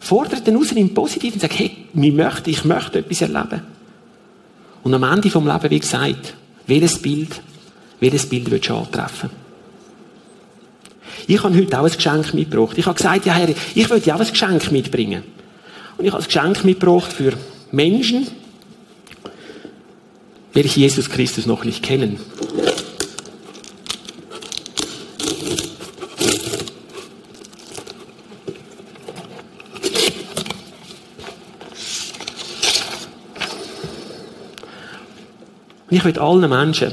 Fordert ihn raus im Positiven und sagt, hey, ich möchte, ich möchte etwas erleben. Und am Ende vom Leben, wie gesagt, welches Bild, welches Bild willst du antreffen? Ich habe heute auch ein Geschenk mitgebracht. Ich habe gesagt, ja Herr, ich würde ja auch ein Geschenk mitbringen. Und ich habe ein Geschenk mitgebracht für Menschen, welche Jesus Christus noch nicht kennen. Ich will allen Menschen,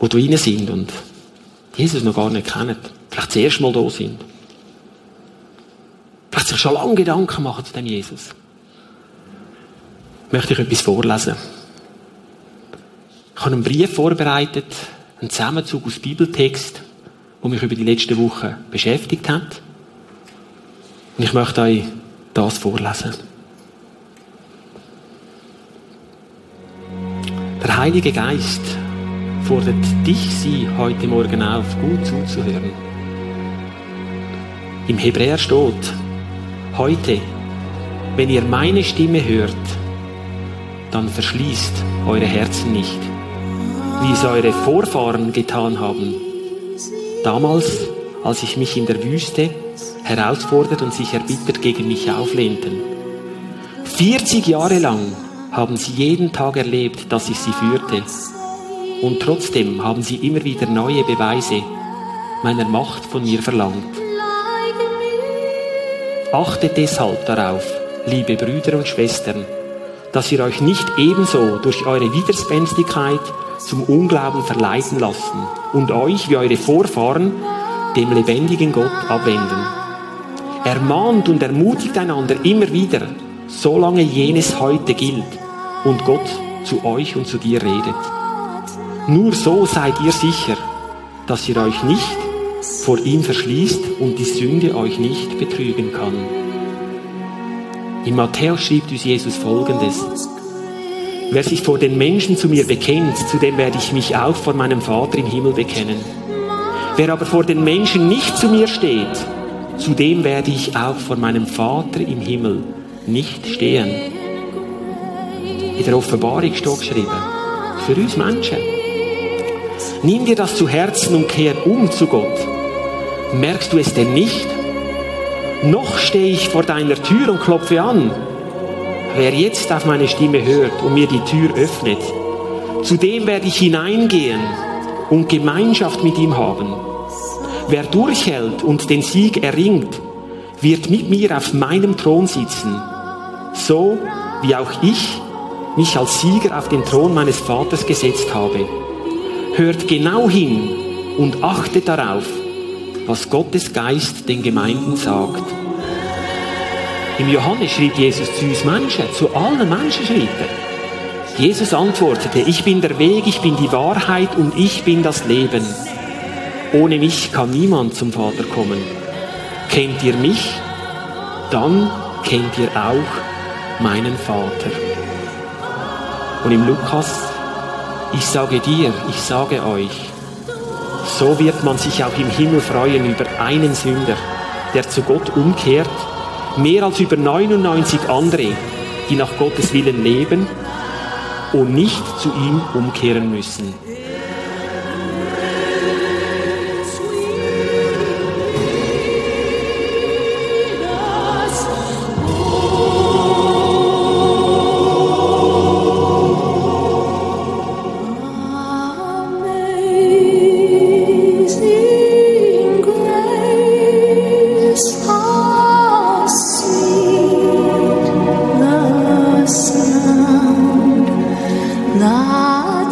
die da rein sind und Jesus noch gar nicht kennen, vielleicht das erste Mal da sind, vielleicht sich schon lange Gedanken machen zu dem Jesus, möchte ich etwas vorlesen. Ich habe einen Brief vorbereitet, einen Zusammenzug aus Bibeltext, der mich über die letzten Wochen beschäftigt hat. Und ich möchte euch das vorlesen. Der Heilige Geist fordert dich, sie heute Morgen auf, gut zuzuhören. Im Hebräer steht, heute, wenn ihr meine Stimme hört, dann verschließt eure Herzen nicht, wie es eure Vorfahren getan haben. Damals, als ich mich in der Wüste herausfordert und sich erbittert gegen mich auflehnten. 40 Jahre lang haben sie jeden Tag erlebt, dass ich sie führte. Und trotzdem haben sie immer wieder neue Beweise meiner Macht von mir verlangt. Achtet deshalb darauf, liebe Brüder und Schwestern, dass ihr euch nicht ebenso durch eure Widerspenstigkeit zum Unglauben verleiten lassen und euch, wie eure Vorfahren, dem lebendigen Gott abwenden. Ermahnt und ermutigt einander immer wieder, solange jenes heute gilt und Gott zu euch und zu dir redet. Nur so seid ihr sicher, dass ihr euch nicht vor ihm verschließt und die Sünde euch nicht betrügen kann. In Matthäus schrieb uns Jesus Folgendes. Wer sich vor den Menschen zu mir bekennt, zu dem werde ich mich auch vor meinem Vater im Himmel bekennen. Wer aber vor den Menschen nicht zu mir steht, zu dem werde ich auch vor meinem Vater im Himmel nicht stehen. In der Offenbarung steht geschrieben, für uns Menschen. Nimm dir das zu Herzen und kehr um zu Gott. Merkst du es denn nicht? Noch stehe ich vor deiner Tür und klopfe an. Wer jetzt auf meine Stimme hört und mir die Tür öffnet, zu dem werde ich hineingehen und Gemeinschaft mit ihm haben. Wer durchhält und den Sieg erringt, wird mit mir auf meinem Thron sitzen, so wie auch ich mich als Sieger auf den Thron meines Vaters gesetzt habe. Hört genau hin und achtet darauf, was Gottes Geist den Gemeinden sagt. Im Johannes schrieb Jesus zu uns Menschen, zu allen Menschen schrieb er. Jesus antwortete, ich bin der Weg, ich bin die Wahrheit und ich bin das Leben. Ohne mich kann niemand zum Vater kommen. Kennt ihr mich? Dann kennt ihr auch meinen Vater. Und im Lukas, ich sage dir, ich sage euch, so wird man sich auch im Himmel freuen über einen Sünder, der zu Gott umkehrt, mehr als über 99 andere, die nach Gottes Willen leben und nicht zu ihm umkehren müssen.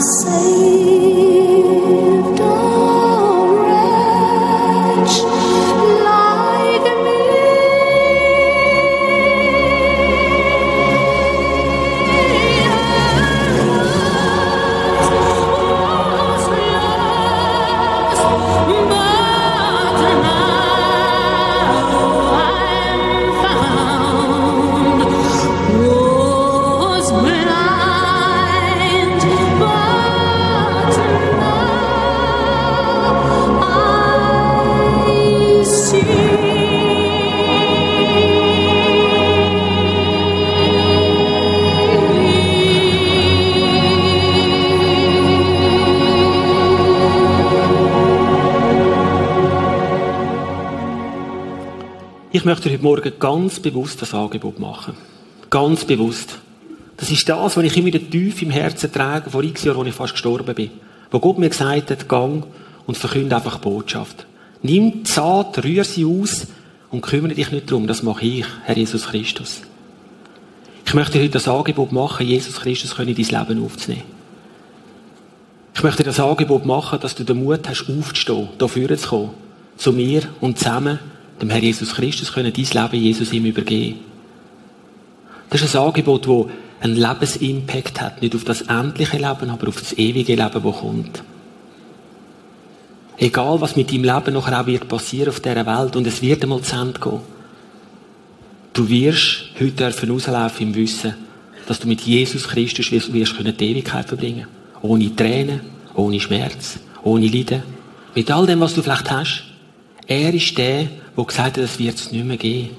say. Ich möchte heute Morgen ganz bewusst das Angebot machen. Ganz bewusst. Das ist das, was ich immer tief im Herzen trage, vor x Jahren, als ich fast gestorben bin. Wo Gott mir gesagt hat, gang und verkünde einfach Botschaft. Nimm die Saat, rühr sie aus und kümmere dich nicht darum. Das mache ich, Herr Jesus Christus. Ich möchte heute das Angebot machen, Jesus Christus in dein Leben aufzunehmen. Ich möchte das Angebot machen, dass du den Mut hast, aufzustehen, hier zu kommen, zu mir und zusammen dem Herr Jesus Christus können dein Leben Jesus ihm übergeben. Das ist ein Angebot, das einen Lebensimpact hat, nicht auf das endliche Leben, aber auf das ewige Leben, das kommt. Egal, was mit deinem Leben nachher auch wird passieren auf dieser Welt, und es wird einmal zu Ende gehen. Du wirst heute dürfen rauslaufen im Wissen, dass du mit Jesus Christus wirst, wirst können die Ewigkeit verbringen. Ohne Tränen, ohne Schmerz, ohne Leiden. Mit all dem, was du vielleicht hast. Er ist der, der gesagt hat, es wird es nicht mehr geben.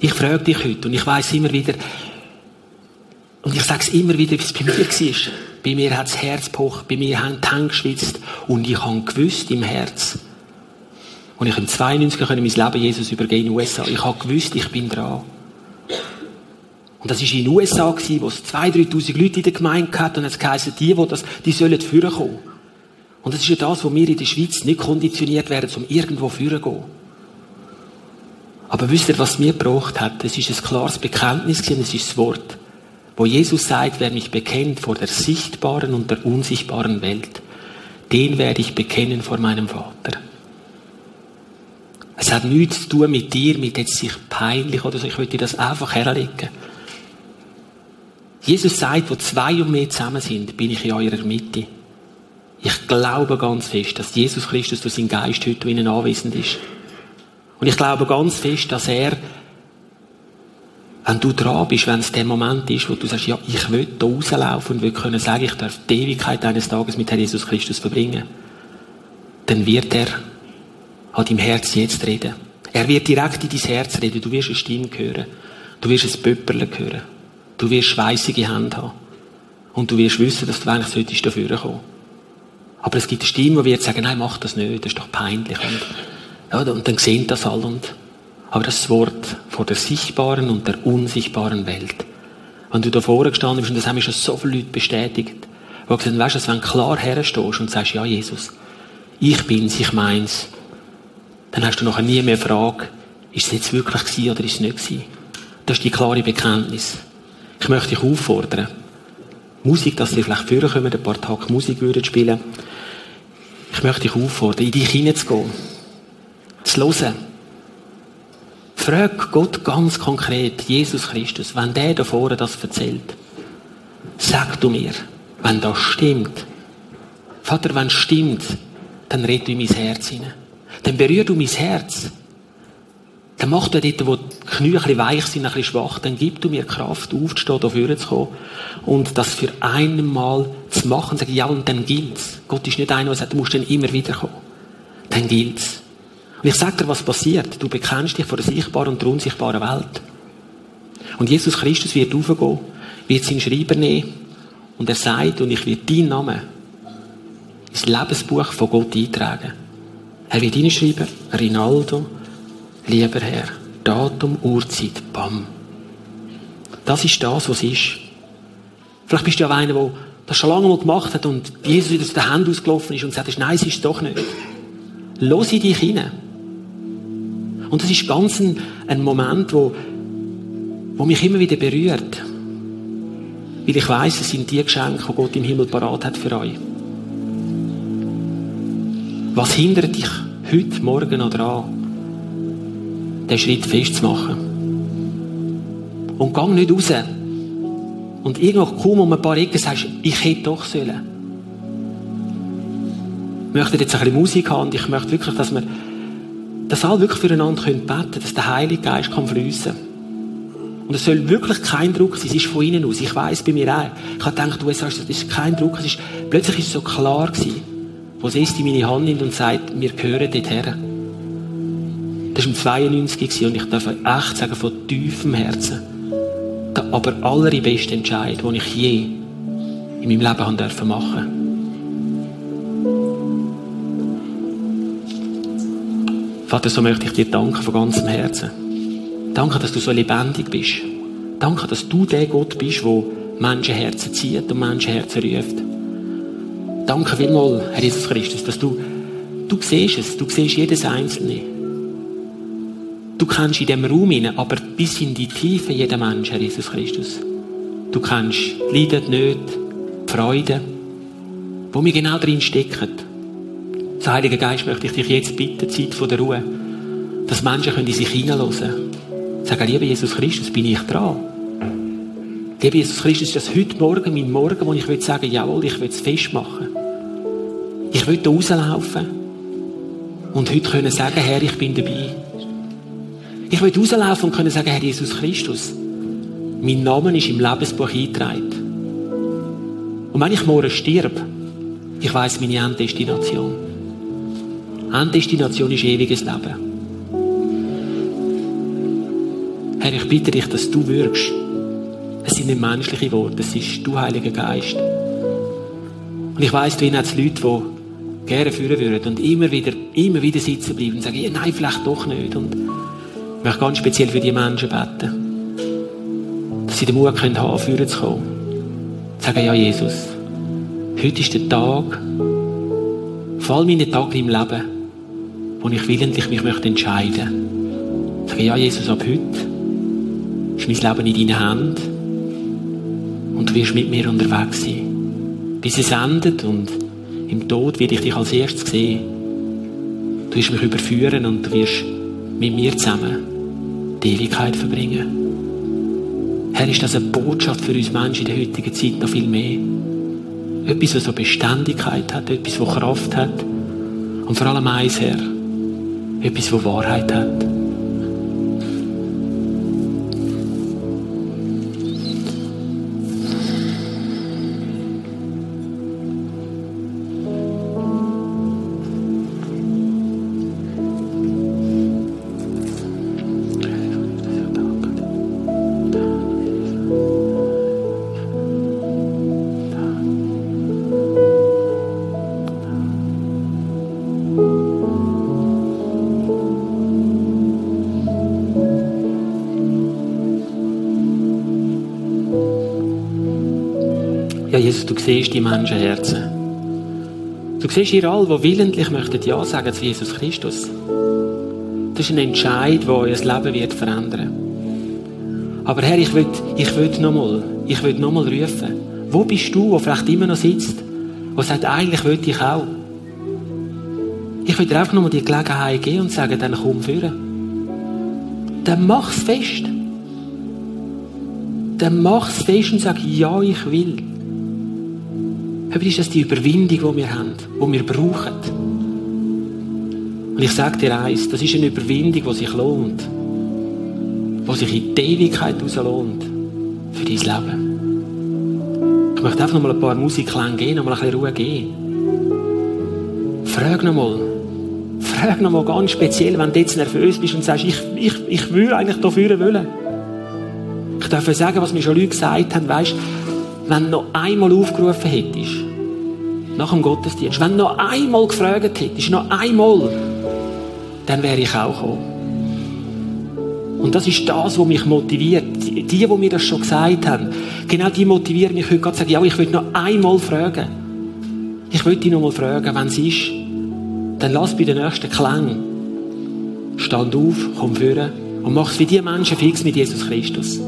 Ich frage dich heute, und ich weiß immer wieder, und ich sage es immer wieder, wie es bei mir war. Bei mir hat das Herz gepocht, bei mir haben die Hände geschwitzt, und ich habe gewusst im Herz, und ich im 92 mein Leben Jesus übergeben in den USA. Ich habe gewusst, ich bin dran. Und das war in den USA, wo es 2.000, 3.000 Leute in der Gemeinde hatten, und es geheißen, die, die das, die sollen führen kommen. Und das ist ja das, wo wir in der Schweiz nicht konditioniert werden, um irgendwo führen gehen. Aber wisst ihr, was mir gebraucht hat? Es ist ein klares Bekenntnis gewesen, es ist das Wort, wo Jesus sagt, wer mich bekennt vor der sichtbaren und der unsichtbaren Welt, den werde ich bekennen vor meinem Vater. Es hat nichts zu tun mit dir, mit jetzt sich peinlich oder so. Ich möchte dir das einfach herlegen. Jesus sagt, wo zwei und mehr zusammen sind, bin ich in eurer Mitte. Ich glaube ganz fest, dass Jesus Christus durch seinen Geist heute ihnen anwesend ist. Und ich glaube ganz fest, dass er, wenn du dran bist, wenn es der Moment ist, wo du sagst, ja, ich will da rauslaufen und will können sagen, ich darf die Ewigkeit eines Tages mit Herrn Jesus Christus verbringen, dann wird er an deinem Herz jetzt reden. Er wird direkt in dein Herz reden. Du wirst eine Stimme hören. Du wirst ein Pöpperle hören. Du wirst schweissige Hände haben. Und du wirst wissen, dass du eigentlich solltest dafür kommen. Aber es gibt eine Stimme, die wird sagen, nein, mach das nicht, das ist doch peinlich. Und, ja, und dann sehen das alle. Und, aber das Wort vor der sichtbaren und der unsichtbaren Welt. Wenn du da vorne gestanden bist, und das haben mir schon so viele Leute bestätigt, wo gesagt weißt du, wenn du klar herstehst und sagst, ja, Jesus, ich bin's, ich meins, dann hast du nachher nie mehr Frage, ist es jetzt wirklich gewesen oder ist es nicht gewesen? Das ist die klare Bekenntnis. Ich möchte dich auffordern, Musik, dass ihr vielleicht führen kommen, ein paar Tage Musik würden spielen. Ich möchte dich auffordern, in dich hineinzugehen. Zu hören. Frag Gott ganz konkret, Jesus Christus, wenn der da vorne das erzählt, sag du mir, wenn das stimmt. Vater, wenn es stimmt, dann red du in mein Herz hinein. Dann berühr du mein Herz. Dann mach du dort, wo die Knie ein bisschen weich sind, ein bisschen schwach, dann gib du mir Kraft, aufzustehen, da vorne zu kommen und das für einmal zu machen und sagen, ja, und dann gilt's. Gott ist nicht einer, der sagt, du musst dann immer wieder kommen. Dann gilt's. Und ich sag dir, was passiert. Du bekennst dich vor der sichtbaren und der unsichtbaren Welt. Und Jesus Christus wird aufgehen wird seinen Schreiber nehmen und er sagt, und ich werde deinen Namen ins Lebensbuch von Gott eintragen. Er wird hinschreiben, Rinaldo, lieber Herr, Datum, Uhrzeit, bam. Das ist das, was ist. Vielleicht bist du ja einer, der das schon lange mal gemacht hat und Jesus wieder aus den Händen ausgelaufen ist und sagt, nein, es ist doch nicht. Los in dich hinein. Und das ist ganz ein, ein Moment, wo, wo mich immer wieder berührt. Weil ich weiß, es sind die Geschenke, die Gott im Himmel parat hat für euch. Was hindert dich heute, morgen noch dran, den Schritt festzumachen? Und gang nicht raus. Und irgendwo kaum um ein paar Ecken sagst, ich hätte doch sollen. Ich möchte jetzt ein bisschen Musik haben und ich möchte wirklich, dass wir dass alle wirklich füreinander beten können, dass der Heilige Geist kann fließen Und es soll wirklich kein Druck sein, es ist von innen aus. Ich weiß bei mir auch. Ich habe gedacht, du sagst, das ist kein Druck. Es ist, plötzlich ist es so klar gewesen, wo es in meine Hand nimmt und sagt, wir gehören dorthin. Das war im 92 und ich darf echt sagen, von tiefem Herzen, der aber allerbeste Entscheid, den ich je in meinem Leben haben dürfen machen. Vater, so möchte ich dir danken von ganzem Herzen. Danke, dass du so lebendig bist. Danke, dass du der Gott bist, der Menschenherzen zieht und Menschenherzen ruft. Danke vielmals, Herr Jesus Christus, dass du, du siehst es, du siehst jedes Einzelne. Du kennst in dem Raum hinein, aber bis in die Tiefe jeden Mensch, Herr Jesus Christus. Du kennst die Leiden, die Nöte, die Freude, wo wir genau drin stecken. So, Heiliger Geist, möchte ich dich jetzt bitten, Zeit von der Ruhe, dass Menschen können in sich hineinhören. Sagen, lieber Jesus Christus, bin ich dran? Lieber Jesus Christus, ist das heute Morgen mein Morgen, wo ich will sagen, jawohl, ich will es festmachen. Ich will da rauslaufen und heute können sagen, Herr, ich bin dabei. Ich will rauslaufen und können sagen, Herr Jesus Christus, mein Name ist im Lebensbuch eingetragen. Und wenn ich morgen stirb, ich weiß meine Enddestination. Enddestination ist ewiges Leben. Herr, ich bitte dich, dass du wirkst. Es sind nicht menschliche Worte, es ist du, Heiliger Geist. Und ich weiss, du hast Leute, die gerne führen würden und immer wieder, immer wieder sitzen bleiben und sagen, ja, nein, vielleicht doch nicht. Und ich möchte ganz speziell für die Menschen beten, dass sie den Mut können haben, führen zu kommen. Sagen, ja, Jesus, heute ist der Tag, vor allem in den Tag im Leben, wo ich willentlich mich möchte entscheiden möchte. Sagen, ja, Jesus, ab heute ist mein Leben in deinen Händen und du wirst mit mir unterwegs sein. Bis es endet und im Tod werde ich dich als erstes sehen. Du wirst mich überführen und du wirst mit mir zusammen die Ewigkeit verbringen. Herr, ist das eine Botschaft für uns Menschen in der heutigen Zeit noch viel mehr? Etwas, was so Beständigkeit hat, etwas, was Kraft hat. Und vor allem eins, Herr, etwas, was Wahrheit hat. Jesus, du siehst die Menschenherzen. Du siehst ihr alle, die willentlich möchten Ja sagen zu Jesus Christus. Das ist ein Entscheid, der euer Leben wird verändern. Aber Herr, ich will, ich will nochmal, ich rufen. Wo bist du, der vielleicht immer noch sitzt, der sagt, eigentlich will ich auch. Ich will dir einfach nochmal die Gelegenheit geben und sagen, dann komm führen. Dann mach's fest. Dann mach's fest und sag, ja, ich will. Heute ist das die Überwindung, die wir haben, die wir brauchen. Und ich sage dir eins, das ist eine Überwindung, die sich lohnt. Die sich in die Ewigkeit lohnt. Für dein Leben. Ich möchte einfach noch mal ein paar Musikklänge gehen, noch mal ein bisschen Ruhe geben. Frag noch mal. Frag noch mal ganz speziell, wenn du jetzt nervös bist und sagst, ich, ich, ich will eigentlich dafür wollen. Ich darf sagen, was mir schon Leute gesagt haben, weißt, wenn du noch einmal aufgerufen hättest, nach dem Gottesdienst, wenn du noch einmal gefragt hättest, noch einmal, dann wäre ich auch gekommen. Und das ist das, was mich motiviert. Die, die mir das schon gesagt haben, genau die motivieren mich heute gerade zu sagen, ja, ich will noch einmal fragen. Ich will dich noch mal fragen, wenn es ist, dann lass bei den nächsten Klängen. Stand auf, komm führen und mach es wie die Menschen fix mit Jesus Christus.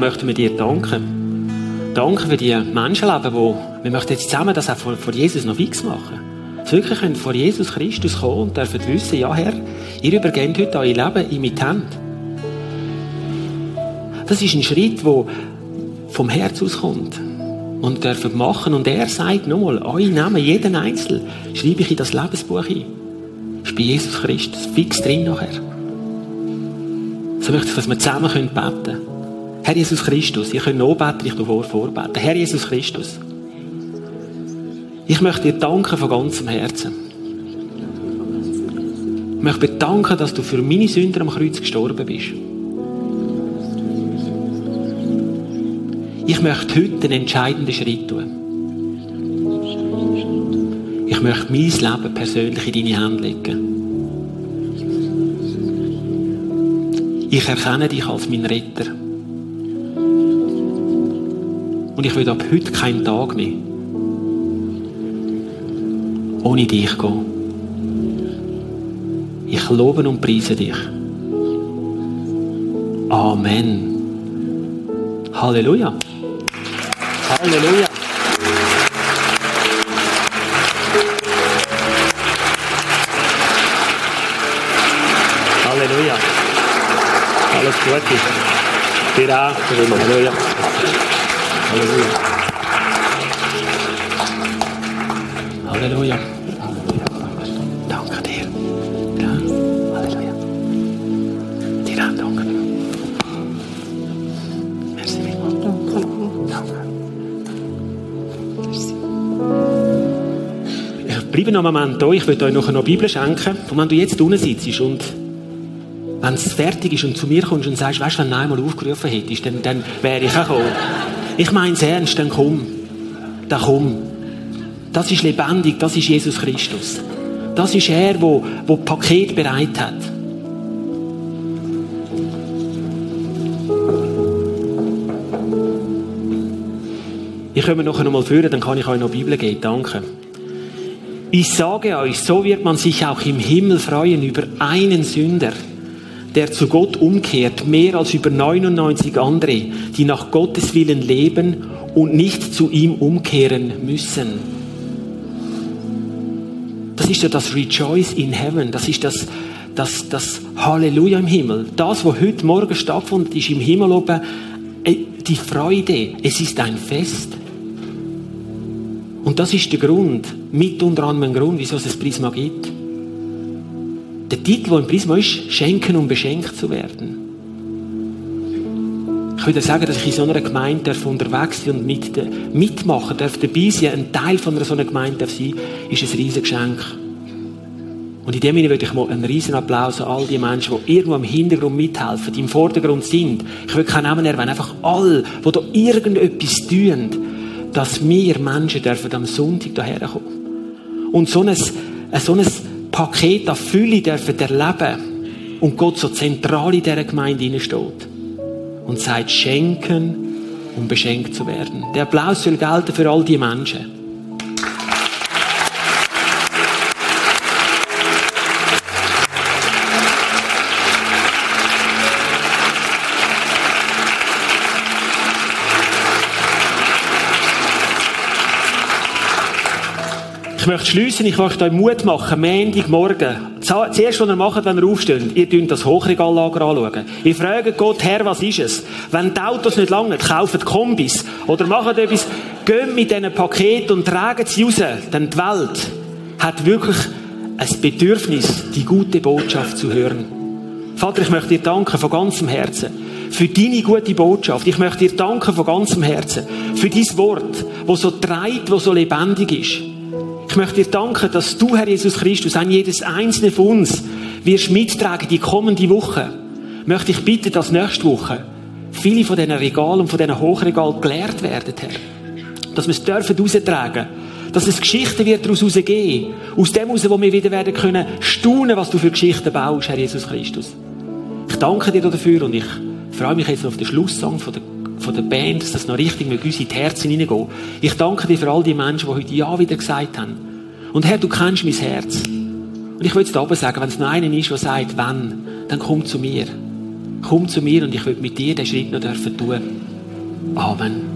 Möchten wir dir danken. Danke für die Menschenleben, wo wir möchten jetzt zusammen das auch vor, Jesus noch fix machen. Dass wir wirklich vor Jesus Christus kommen und dürfen wissen, ja Herr, ihr übergebt heute euer Leben in meine Hände. Das ist ein Schritt, der vom Herz auskommt. Und dürfen machen. Und er sagt nochmal, euren Namen, jeden Einzel, schreibe ich in das Lebensbuch ein. Das ist bei Jesus Christus fix drin nachher. So möchte ich, dass wir zusammen beten können. Herr Jesus Christus, könnt noch beten, ich vor vorbeten. Herr Jesus Christus, ich möchte dir danken von ganzem Herzen. Ich möchte dir danken, dass du für meine Sünder am Kreuz gestorben bist. Ich möchte heute einen entscheidenden Schritt tun. Ich möchte mein Leben persönlich in deine Hände legen. Ich erkenne dich als mein Retter. Und ich will ab heute keinen Tag mehr ohne dich gehen. Ich lobe und preise dich. Amen. Halleluja. Halleluja. Halleluja. Alles Gute. Dir auch. Halleluja. Halleluja. Halleluja. Danke dir. Ja. Halleluja. Dir danke. Merci vielmals. Danke. Ich bleibe noch einen Moment da. Ich will euch noch Bibel schenken. Und wenn du jetzt unten sitzt und wenn es fertig ist und zu mir kommst und sagst, weißt du, wenn du einmal aufgerufen hättest, dann, dann wäre ich auch gekommen. Ich meine es ernst, dann komm. Dann komm. Das ist lebendig, das ist Jesus Christus. Das ist er, wo, wo Paket bereit hat. Ich komme nachher noch mal führen, dann kann ich euch noch Bibel geben. Danke. Ich sage euch, so wird man sich auch im Himmel freuen über einen Sünder, der zu Gott umkehrt, mehr als über 99 andere, die nach Gottes Willen leben und nicht zu ihm umkehren müssen. Das ist ja das Rejoice in Heaven, das ist das, das, das Halleluja im Himmel. Das, was heute Morgen stattfindet, ist im Himmel oben die Freude. Es ist ein Fest. Und das ist der Grund, mit unter anderem ein Grund, wieso es ein Prisma gibt. Der Titel, der im Prisma ist, Schenken um beschenkt zu werden. Ich würde sagen, dass ich in so einer Gemeinde unterwegs sein und mit, mitmachen darf, dabei sein, ein Teil von einer so einer Gemeinde darf sein, ist ein riesiges Geschenk. Und in dem Sinne würde ich mal einen riesen Applaus an all die Menschen, die irgendwo im Hintergrund mithelfen, die im Vordergrund sind. Ich will keinen Namen erwähnen, einfach all, die da irgendetwas tun, dass wir Menschen dürfen am Sonntag daher kommen. Und so ein so ein Paket an Fülle dürfen erleben und Gott so zentral in dieser Gemeinde steht und sagt, schenken, um beschenkt zu werden. Der Applaus soll gelten für all die Menschen. Ich möchte schliessen, ich möchte euch Mut machen, Montagmorgen. Zuerst, was ihr macht, wenn ihr aufsteht, ihr dünnt das Hochregallager anschauen. Ihr fragt Gott, Herr, was ist es? Wenn die Autos nicht langen, kauft Kombis. Oder macht etwas, geht mit diesen Paketen und tragt sie raus. Denn die Welt hat wirklich ein Bedürfnis, die gute Botschaft zu hören. Vater, ich möchte dir danken von ganzem Herzen für deine gute Botschaft. Ich möchte dir danken von ganzem Herzen für dein Wort, wo so treibt, wo so lebendig ist. Ich möchte dir danken, dass du, Herr Jesus Christus, an jedes einzelne von uns wirst mittragen die kommende Woche. Möchte ich bitten, dass nächste Woche viele von diesen Regalen und von diesen Hochregalen geleert werden, Herr. Dass wir es dürfen raustragen. Dass es Geschichten wird daraus rausgehen. Aus dem heraus, wo wir wieder werden können staunen, was du für Geschichten baust, Herr Jesus Christus. Ich danke dir dafür und ich freue mich jetzt auf den Schlusssong von der von der Band, dass das noch richtig mit uns in die Herzen hineingehen. Ich danke dir für all die Menschen, die heute Ja wieder gesagt haben. Und Herr, du kennst mein Herz. Und ich will jetzt oben sagen, wenn es noch einen ist, der sagt, wenn, dann komm zu mir. Komm zu mir und ich will mit dir den Schritt noch dürfen tun. Amen.